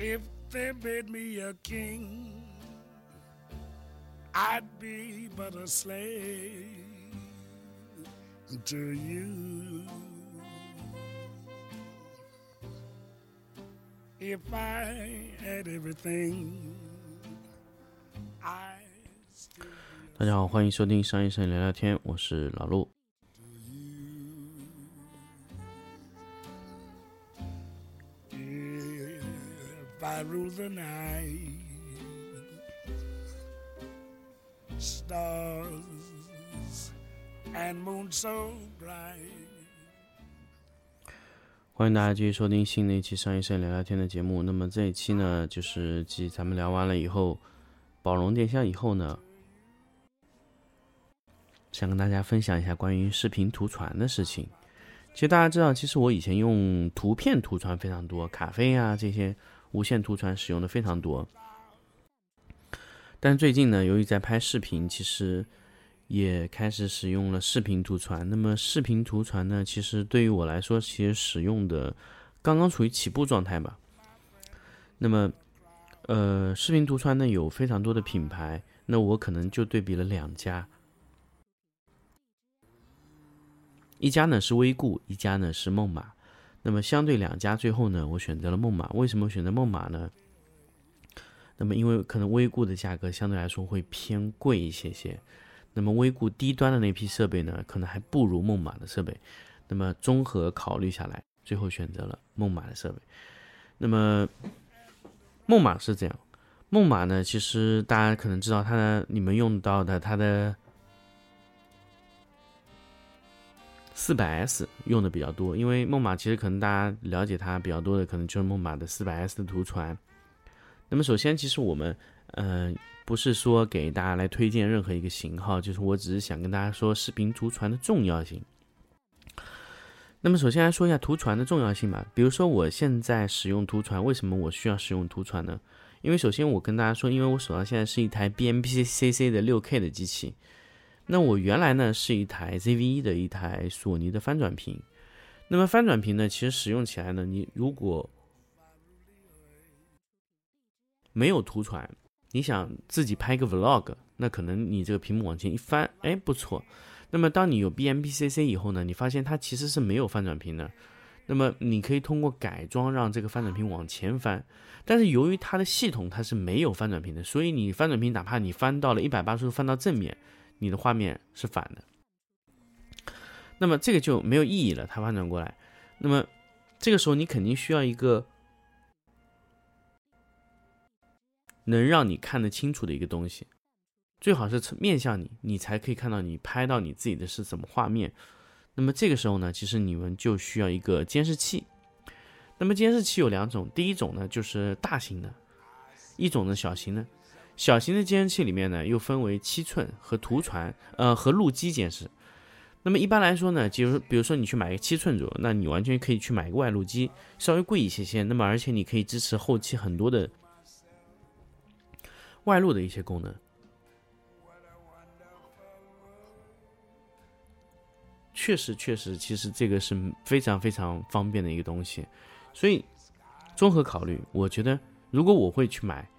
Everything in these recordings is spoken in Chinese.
If they made me a king, I'd be but a slave to you. If I had everything, I still 大家好，欢迎收听商医生聊聊天，我是老陆。 Rule the night, stars and moon so bright. 欢迎大家继续收听新的一期商医生聊聊天的节目。那么这一期呢，就是继咱们聊完了以后，宝龙电箱以后呢，想跟大家分享一下关于视频图传的事情。其实大家知道，其实我以前用图片图传非常多，卡飞啊这些无线图传使用的非常多。但最近呢，由于在拍视频，其实也开始使用了视频图传。那么视频图传呢，其实对于我来说，其实使用的刚刚处于起步状态吧。那么，呃，视频图传呢有非常多的品牌，那我可能就对比了两家，一家呢是微固，一家呢是梦马。那么相对两家，最后呢，我选择了梦马。为什么选择梦马呢？那么因为可能微固的价格相对来说会偏贵一些些。那么微固低端的那批设备呢，可能还不如梦马的设备。那么综合考虑下来，最后选择了梦马的设备。那么梦马是这样，梦马呢，其实大家可能知道它的，你们用到的它的四百 S 用的比较多，因为梦马其实可能大家了解它比较多的，可能就是梦马的四百 S 的图传。那么首先，其实我们嗯。不是说给大家来推荐任何一个型号，就是我只是想跟大家说视频图传的重要性。那么首先来说一下图传的重要性吧。比如说我现在使用图传，为什么我需要使用图传呢？因为首先我跟大家说，因为我手上现在是一台 BMPCC 的 6K 的机器，那我原来呢是一台 ZV-E 的一台索尼的翻转屏。那么翻转屏呢，其实使用起来呢，你如果没有图传，你想自己拍个 vlog，那可能你这个屏幕往前一翻，哎，不错。那么当你有 BMPCC 以后呢，你发现它其实是没有翻转屏的。那么你可以通过改装让这个翻转屏往前翻，但是由于它的系统它是没有翻转屏的，所以你翻转屏哪怕你翻到了一百八十度翻到正面，你的画面是反的。那么这个就没有意义了，它翻转过来。那么这个时候你肯定需要一个。能让你看得清楚的一个东西，最好是面向你，你才可以看到你拍到你自己的是什么画面。那么这个时候呢，其实你们就需要一个监视器。那么监视器有两种，第一种呢就是大型的，一种呢小型的。小型的监视器里面呢又分为七寸和图传，呃和路基监视。那么一般来说呢，就是比如说你去买一个七寸左右，那你完全可以去买一个外录机，稍微贵一些些。那么而且你可以支持后期很多的。外录的一些功能，确实确实，其实这个是非常非常方便的一个东西。所以综合考虑，我觉得如果我会去买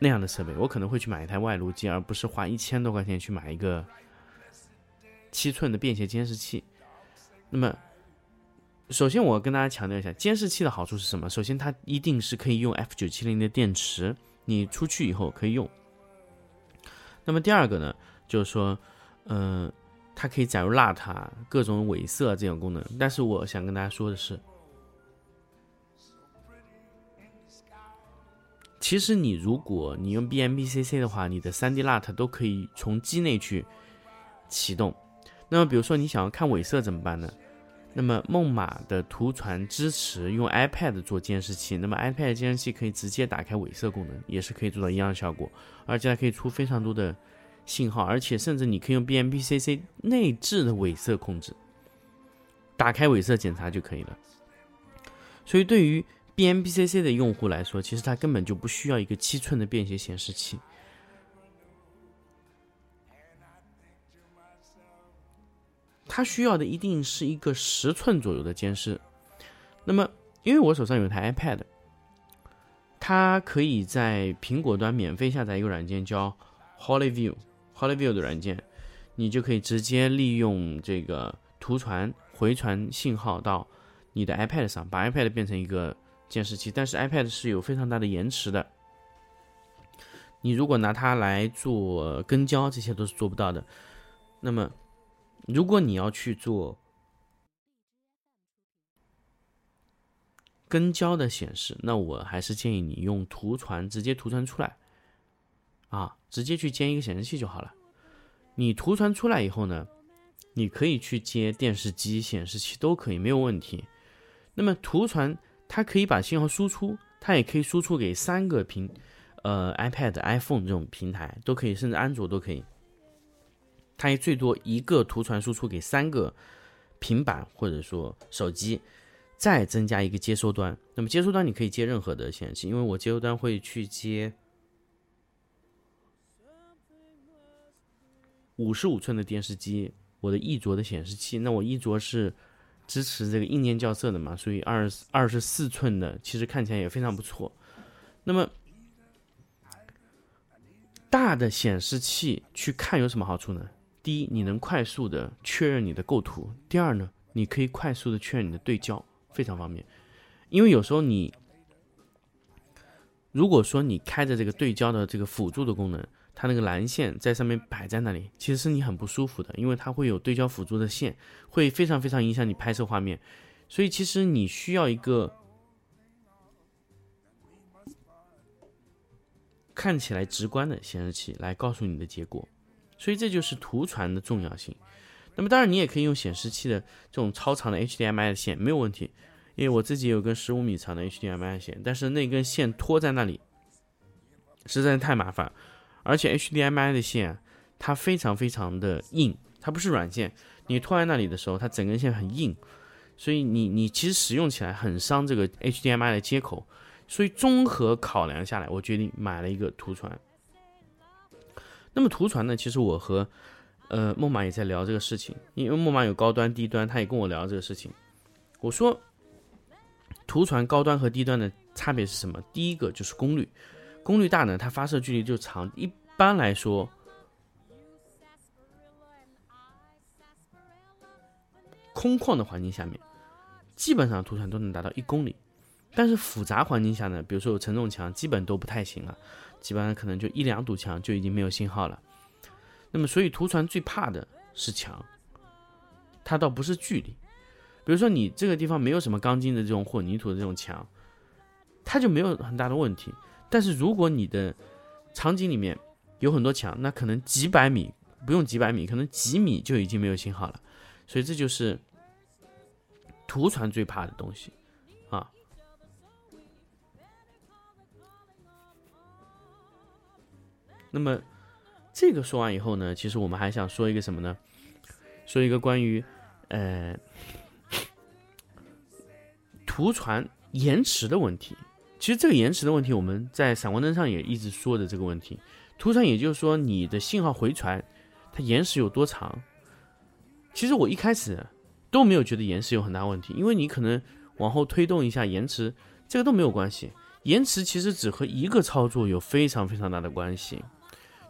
那样的设备，我可能会去买一台外录机，而不是花一千多块钱去买一个七寸的便携监视器。那么，首先我跟大家强调一下，监视器的好处是什么？首先，它一定是可以用 F 九七零的电池。你出去以后可以用。那么第二个呢，就是说，嗯、它可以载入邋遢、各种伪色这种功能。但是我想跟大家说的是，其实你如果你用 BMPCC 的话，你的 3D lut 都可以从机内去启动。那么比如说你想要看伪色怎么办呢？那么梦马的图传支持用 iPad 做监视器，那么 iPad 监视器可以直接打开伪色功能，也是可以做到一样的效果，而且还可以出非常多的信号，而且甚至你可以用 BMPCC 内置的伪色控制，打开伪色检查就可以了。所以对于 BMPCC 的用户来说，其实它根本就不需要一个七寸的便携显示器。它需要的一定是一个十寸左右的监视。那么，因为我手上有台 iPad，它可以在苹果端免费下载一个软件叫 HollyView，HollyView 的软件，你就可以直接利用这个图传回传信号到你的 iPad 上，把 iPad 变成一个监视器。但是 iPad 是有非常大的延迟的，你如果拿它来做跟焦，这些都是做不到的。那么，如果你要去做跟焦的显示，那我还是建议你用图传直接图传出来，啊，直接去接一个显示器就好了。你图传出来以后呢，你可以去接电视机、显示器都可以，没有问题。那么图传它可以把信号输出，它也可以输出给三个平，呃，iPad、iPhone 这种平台都可以，甚至安卓都可以。它也最多一个图传输出给三个平板或者说手机。再增加一个接收端，那么接收端你可以接任何的显示器，因为我接收端会去接五十五寸的电视机，我的一卓的显示器，那我一卓是支持这个硬件校色的嘛，所以二二十四寸的其实看起来也非常不错。那么大的显示器去看有什么好处呢？第一，你能快速的确认你的构图；第二呢，你可以快速的确认你的对焦。非常方便，因为有时候你如果说你开着这个对焦的这个辅助的功能，它那个蓝线在上面摆在那里，其实是你很不舒服的，因为它会有对焦辅助的线，会非常非常影响你拍摄画面。所以其实你需要一个看起来直观的显示器来告诉你的结果，所以这就是图传的重要性。那么当然，你也可以用显示器的这种超长的 HDMI 的线，没有问题。因为我自己有根十五米长的 HDMI 线，但是那根线拖在那里实在是太麻烦，而且 HDMI 的线它非常非常的硬，它不是软线，你拖在那里的时候，它整根线很硬，所以你你其实使用起来很伤这个 HDMI 的接口。所以综合考量下来，我决定买了一个图传。那么图传呢，其实我和呃，木马也在聊这个事情，因为木马有高端、低端，他也跟我聊这个事情。我说，图传高端和低端的差别是什么？第一个就是功率，功率大呢，它发射距离就长。一一般来说，空旷的环境下面，基本上图传都能达到一公里。但是复杂环境下呢，比如说有承重墙，基本都不太行了，基本上可能就一两堵墙就已经没有信号了。那么，所以图传最怕的是墙，它倒不是距离。比如说，你这个地方没有什么钢筋的这种混凝土的这种墙，它就没有很大的问题。但是，如果你的场景里面有很多墙，那可能几百米，不用几百米，可能几米就已经没有信号了。所以，这就是图传最怕的东西啊。那么。这个说完以后呢，其实我们还想说一个什么呢？说一个关于呃图传延迟的问题。其实这个延迟的问题，我们在闪光灯上也一直说的这个问题。图传也就是说你的信号回传它延时有多长？其实我一开始都没有觉得延时有很大问题，因为你可能往后推动一下延迟，这个都没有关系。延迟其实只和一个操作有非常非常大的关系。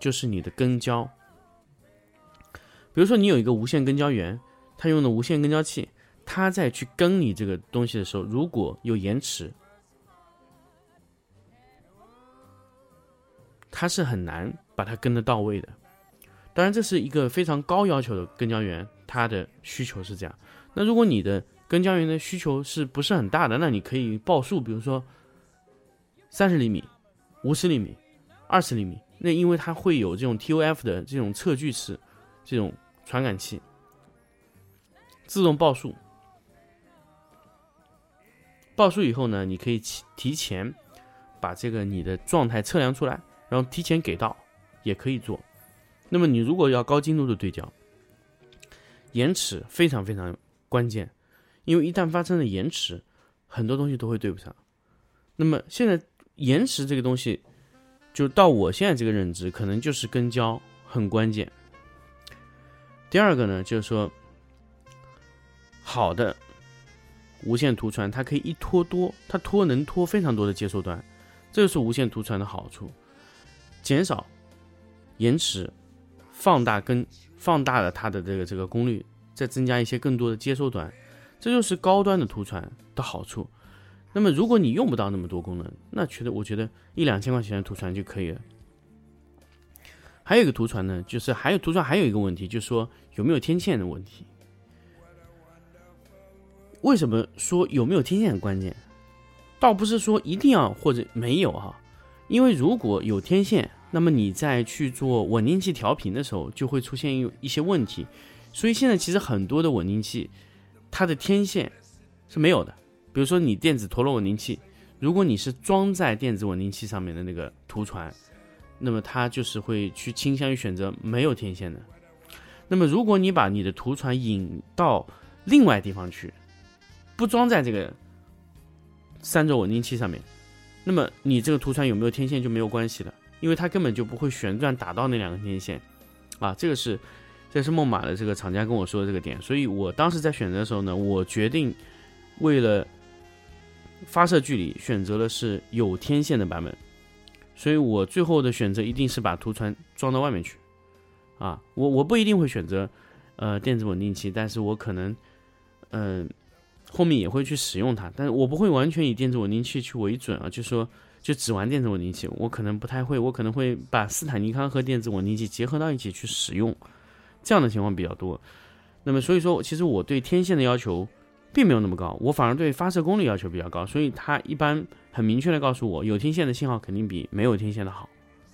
就是你的跟焦，比如说你有一个无线跟焦源，它用的无线跟焦器，它在去跟你这个东西的时候，如果有延迟，它是很难把它跟得到位的。当然，这是一个非常高要求的跟焦源，它的需求是这样。那如果你的跟焦源的需求是不是很大的，那你可以报数，比如说三十厘米、五十厘米、二十厘米。那因为它会有这种 TOF 的这种测距尺，这种传感器，自动报数。报数以后呢，你可以提提前把这个你的状态测量出来，然后提前给到，也可以做。那么你如果要高精度的对焦，延迟非常非常关键，因为一旦发生了延迟，很多东西都会对不上。那么现在延迟这个东西。就到我现在这个认知，可能就是跟焦很关键。第二个呢，就是说，好的无线图传，它可以一拖多，它拖能拖非常多的接收端，这就是无线图传的好处，减少延迟，放大跟放大了它的这个这个功率，再增加一些更多的接收端，这就是高端的图传的好处。那么如果你用不到那么多功能，那觉得我觉得一两千块钱的图传就可以了。还有一个图传呢，就是还有图传还有一个问题，就是说有没有天线的问题。为什么说有没有天线很关键？倒不是说一定要或者没有哈，因为如果有天线，那么你在去做稳定器调频的时候就会出现一一些问题。所以现在其实很多的稳定器，它的天线是没有的。比如说你电子陀螺稳定器，如果你是装在电子稳定器上面的那个图传，那么它就是会去倾向于选择没有天线的。那么如果你把你的图传引到另外地方去，不装在这个。三轴稳定器上面，那么你这个图传有没有天线就没有关系了，因为它根本就不会旋转打到那两个天线，啊，这个是，这是梦马的这个厂家跟我说的这个点，所以我当时在选择的时候呢，我决定为了发射距离选择的是有天线的版本，所以我最后的选择一定是把图传装到外面去，啊，我我不一定会选择呃电子稳定器，但是我可能嗯。后面也会去使用它，但是我不会完全以电子稳定器去为准啊，就说就只玩电子稳定器，我可能不太会，我可能会把斯坦尼康和电子稳定器结合到一起去使用，这样的情况比较多。那么所以说，其实我对天线的要求并没有那么高，我反而对发射功率要求比较高，所以它一般很明确的告诉我，有天线的信号肯定比没有天线的好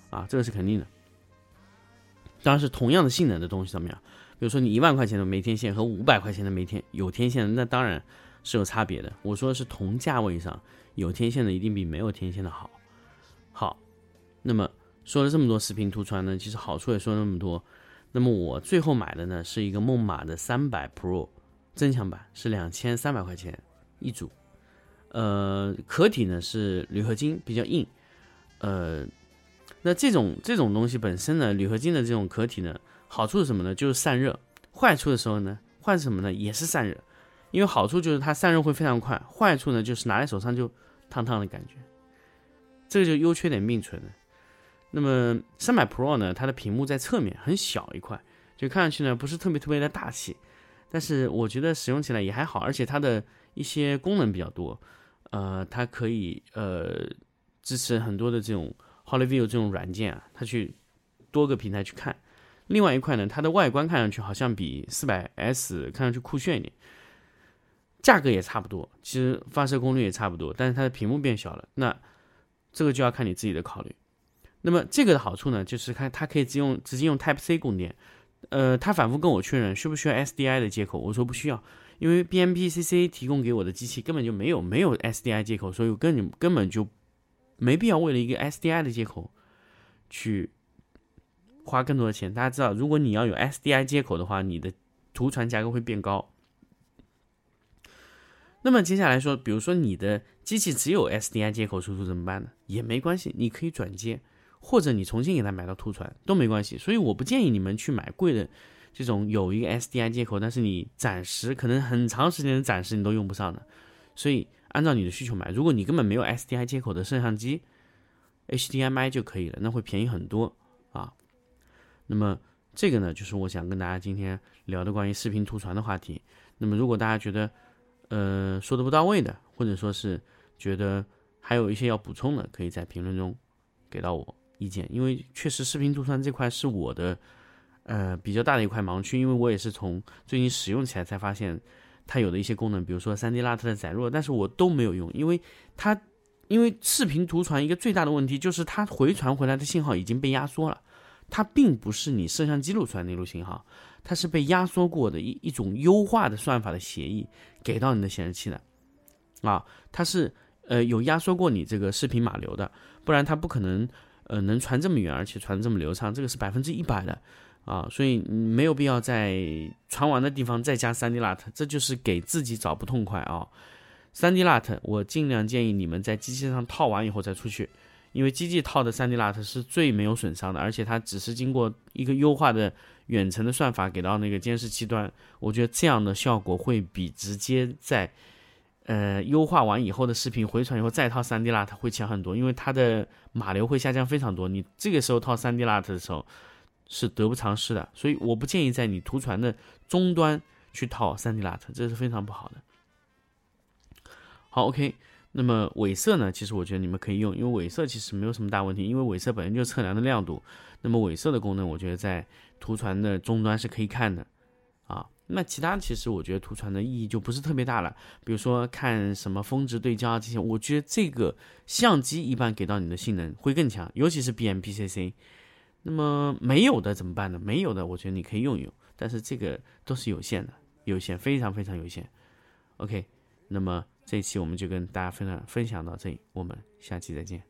啊，这个是肯定的。当然是同样的性能的东西怎么样，比如说你一万块钱的没天线和五百块钱的没天有天线，那当然。是有差别的。我说的是同价位上有天线的一定比没有天线的好。好，那么说了这么多视频图传呢，其实好处也说了那么多。那么我最后买的呢是一个梦马的三百 Pro 增强版，是两千三百块钱一组。呃，壳体呢是铝合金，比较硬。呃，那这种这种东西本身呢，铝合金的这种壳体呢，好处是什么呢？就是散热。坏处的时候呢，坏什么呢？也是散热。因为好处就是它散热会非常快，坏处呢就是拿在手上就烫烫的感觉，这个就优缺点并存的。那么三百 Pro 呢，它的屏幕在侧面很小一块，就看上去呢不是特别特别的大气，但是我觉得使用起来也还好，而且它的一些功能比较多，呃，它可以呃支持很多的这种 HollyView 这种软件啊，它去多个平台去看。另外一块呢，它的外观看上去好像比四百 S 看上去酷炫一点。价格也差不多，其实发射功率也差不多，但是它的屏幕变小了，那这个就要看你自己的考虑。那么这个的好处呢，就是看它可以直用直接用 Type C 供电。呃，他反复跟我确认需不需要 SDI 的接口，我说不需要，因为 BMPCC 提供给我的机器根本就没有没有 SDI 接口，所以我根本根本就没必要为了一个 SDI 的接口去花更多的钱。大家知道，如果你要有 SDI 接口的话，你的图传价格会变高。那么接下来说，比如说你的机器只有 SDI 接口输出怎么办呢？也没关系，你可以转接，或者你重新给它买到图传都没关系。所以我不建议你们去买贵的这种有一个 SDI 接口，但是你暂时可能很长时间的暂时你都用不上的。所以按照你的需求买。如果你根本没有 SDI 接口的摄像机，HDMI 就可以了，那会便宜很多啊。那么这个呢，就是我想跟大家今天聊的关于视频图传的话题。那么如果大家觉得，呃，说的不到位的，或者说是觉得还有一些要补充的，可以在评论中给到我意见。因为确实视频图传这块是我的呃比较大的一块盲区，因为我也是从最近使用起来才发现它有的一些功能，比如说 3D 拉特的载入，但是我都没有用，因为它因为视频图传一个最大的问题就是它回传回来的信号已经被压缩了，它并不是你摄像机录出来那路信号。它是被压缩过的一一种优化的算法的协议给到你的显示器的，啊，它是呃有压缩过你这个视频码流的，不然它不可能呃能传这么远，而且传这么流畅，这个是百分之一百的啊，所以你没有必要在传完的地方再加 3D LUT，这就是给自己找不痛快啊。3D LUT 我尽量建议你们在机器上套完以后再出去，因为机器套的 3D LUT 是最没有损伤的，而且它只是经过一个优化的。远程的算法给到那个监视器端，我觉得这样的效果会比直接在，呃优化完以后的视频回传以后再套 3D LUT 会强很多，因为它的码流会下降非常多。你这个时候套 3D LUT 的时候是得不偿失的，所以我不建议在你图传的终端去套 3D LUT，这是非常不好的。好，OK。那么尾色呢？其实我觉得你们可以用，因为尾色其实没有什么大问题，因为尾色本身就测量的亮度。那么尾色的功能，我觉得在图传的终端是可以看的啊。那其他其实我觉得图传的意义就不是特别大了。比如说看什么峰值对焦啊这些，我觉得这个相机一般给到你的性能会更强，尤其是 BMPCC。那么没有的怎么办呢？没有的，我觉得你可以用一用，但是这个都是有限的，有限，非常非常有限。OK，那么。这一期我们就跟大家分享分享到这里我们下期再见。